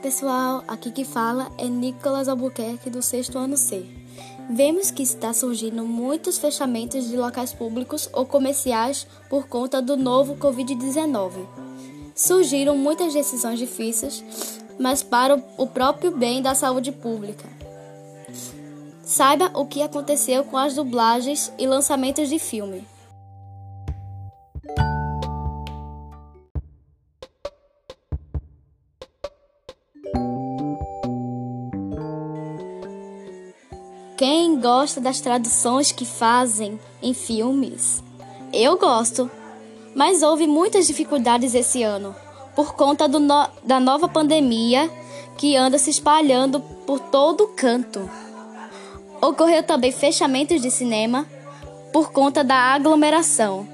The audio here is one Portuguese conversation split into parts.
pessoal, aqui que fala é Nicolas Albuquerque do sexto ano C. Vemos que está surgindo muitos fechamentos de locais públicos ou comerciais por conta do novo Covid-19. Surgiram muitas decisões difíceis, mas para o próprio bem da saúde pública. Saiba o que aconteceu com as dublagens e lançamentos de filme. Quem gosta das traduções que fazem em filmes? Eu gosto, mas houve muitas dificuldades esse ano por conta no, da nova pandemia que anda se espalhando por todo canto. Ocorreu também fechamentos de cinema por conta da aglomeração.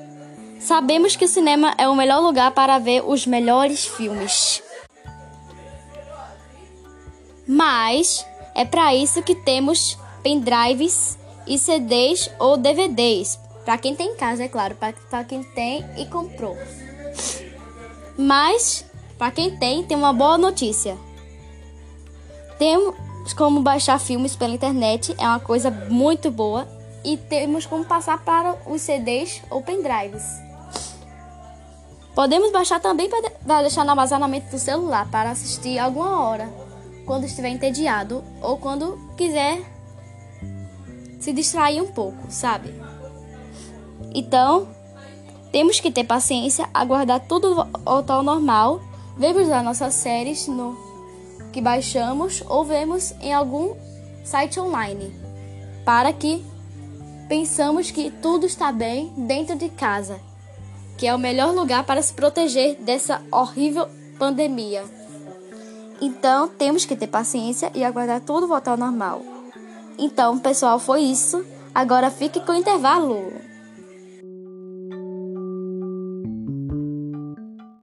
Sabemos que o cinema é o melhor lugar para ver os melhores filmes. Mas é para isso que temos pendrives e CDs ou DVDs. Para quem tem em casa, é claro, para quem tem e comprou. Mas, para quem tem, tem uma boa notícia. Temos como baixar filmes pela internet, é uma coisa muito boa. E temos como passar para os CDs ou pendrives. Podemos baixar também para deixar no armazenamento do celular para assistir alguma hora, quando estiver entediado ou quando quiser se distrair um pouco, sabe? Então, temos que ter paciência, aguardar tudo voltar ao normal, vemos as nossas séries no que baixamos ou vemos em algum site online, para que pensamos que tudo está bem dentro de casa, que é o melhor lugar para se proteger dessa horrível pandemia. Então, temos que ter paciência e aguardar tudo voltar ao normal. Então, pessoal, foi isso. Agora fique com o intervalo.